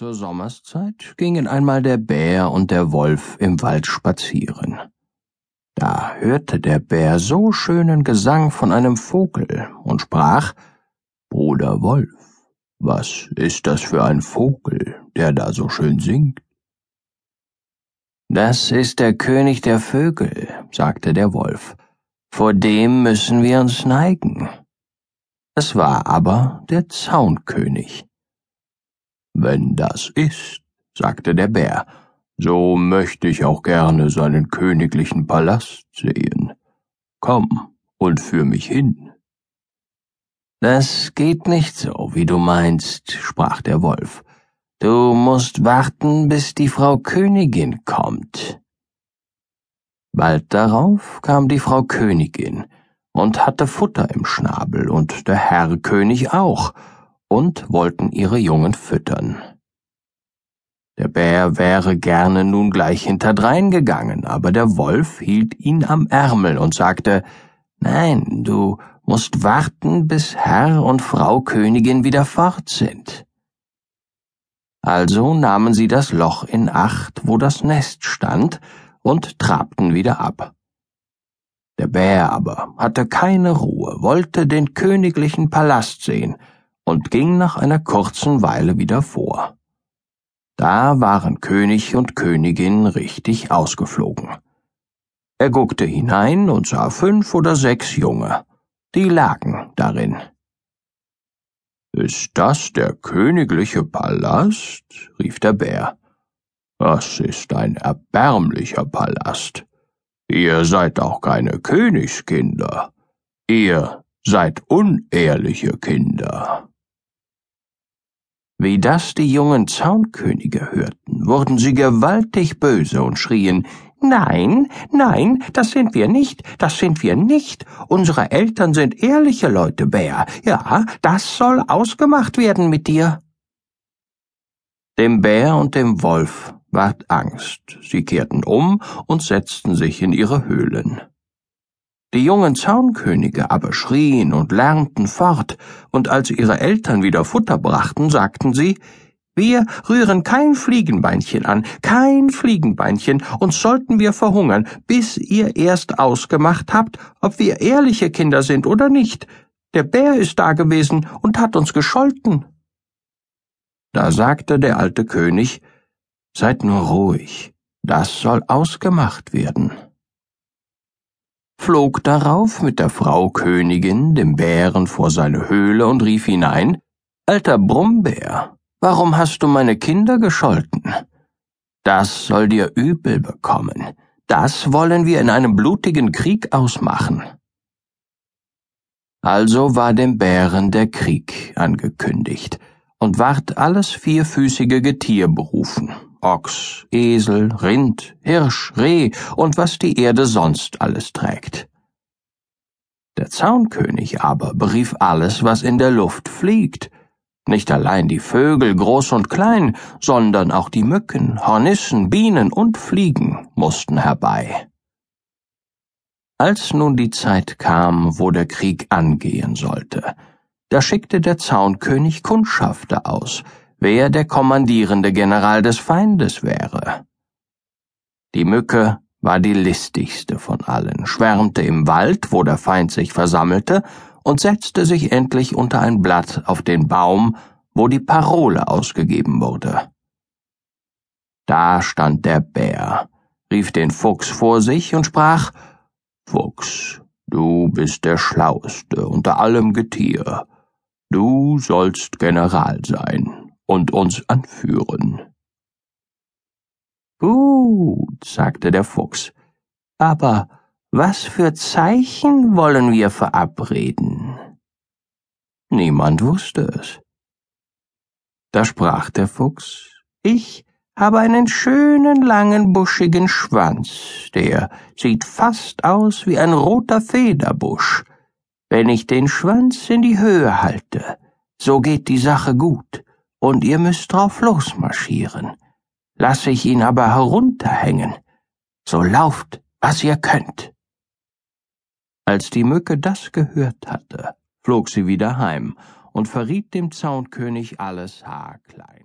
Zur Sommerszeit gingen einmal der Bär und der Wolf im Wald spazieren. Da hörte der Bär so schönen Gesang von einem Vogel und sprach Bruder Wolf, was ist das für ein Vogel, der da so schön singt? Das ist der König der Vögel, sagte der Wolf. Vor dem müssen wir uns neigen. Es war aber der Zaunkönig. Wenn das ist, sagte der Bär, so möchte ich auch gerne seinen königlichen Palast sehen. Komm und führ mich hin. Das geht nicht so, wie du meinst, sprach der Wolf. Du musst warten, bis die Frau Königin kommt. Bald darauf kam die Frau Königin und hatte Futter im Schnabel und der Herr König auch, und wollten ihre Jungen füttern. Der Bär wäre gerne nun gleich hinterdrein gegangen, aber der Wolf hielt ihn am Ärmel und sagte, Nein, du musst warten, bis Herr und Frau Königin wieder fort sind. Also nahmen sie das Loch in Acht, wo das Nest stand, und trabten wieder ab. Der Bär aber hatte keine Ruhe, wollte den königlichen Palast sehen, und ging nach einer kurzen Weile wieder vor. Da waren König und Königin richtig ausgeflogen. Er guckte hinein und sah fünf oder sechs Junge. Die lagen darin. Ist das der königliche Palast? rief der Bär. Das ist ein erbärmlicher Palast. Ihr seid auch keine Königskinder. Ihr seid unehrliche Kinder. Wie das die jungen Zaunkönige hörten, wurden sie gewaltig böse und schrien Nein, nein, das sind wir nicht, das sind wir nicht. Unsere Eltern sind ehrliche Leute, Bär. Ja, das soll ausgemacht werden mit dir. Dem Bär und dem Wolf ward Angst. Sie kehrten um und setzten sich in ihre Höhlen. Die jungen Zaunkönige aber schrien und lärmten fort, und als ihre Eltern wieder Futter brachten, sagten sie, wir rühren kein Fliegenbeinchen an, kein Fliegenbeinchen, und sollten wir verhungern, bis ihr erst ausgemacht habt, ob wir ehrliche Kinder sind oder nicht. Der Bär ist da gewesen und hat uns gescholten. Da sagte der alte König, Seid nur ruhig, das soll ausgemacht werden flog darauf mit der Frau Königin dem Bären vor seine Höhle und rief hinein Alter Brummbär, warum hast du meine Kinder gescholten? Das soll dir übel bekommen, das wollen wir in einem blutigen Krieg ausmachen. Also war dem Bären der Krieg angekündigt und ward alles vierfüßige Getier berufen. Ochs, Esel, Rind, Hirsch, Reh und was die Erde sonst alles trägt. Der Zaunkönig aber berief alles, was in der Luft fliegt, nicht allein die Vögel groß und klein, sondern auch die Mücken, Hornissen, Bienen und Fliegen mussten herbei. Als nun die Zeit kam, wo der Krieg angehen sollte, da schickte der Zaunkönig Kundschafter aus, wer der kommandierende General des Feindes wäre. Die Mücke war die listigste von allen, schwärmte im Wald, wo der Feind sich versammelte, und setzte sich endlich unter ein Blatt auf den Baum, wo die Parole ausgegeben wurde. Da stand der Bär, rief den Fuchs vor sich und sprach Fuchs, du bist der Schlauste unter allem Getier. Du sollst General sein und uns anführen. Gut, sagte der Fuchs, aber was für Zeichen wollen wir verabreden? Niemand wusste es. Da sprach der Fuchs, ich habe einen schönen langen buschigen Schwanz, der sieht fast aus wie ein roter Federbusch. Wenn ich den Schwanz in die Höhe halte, so geht die Sache gut und ihr müsst drauf losmarschieren. Lass ich ihn aber herunterhängen, so lauft, was ihr könnt. Als die Mücke das gehört hatte, flog sie wieder heim und verriet dem Zaunkönig alles haarklein.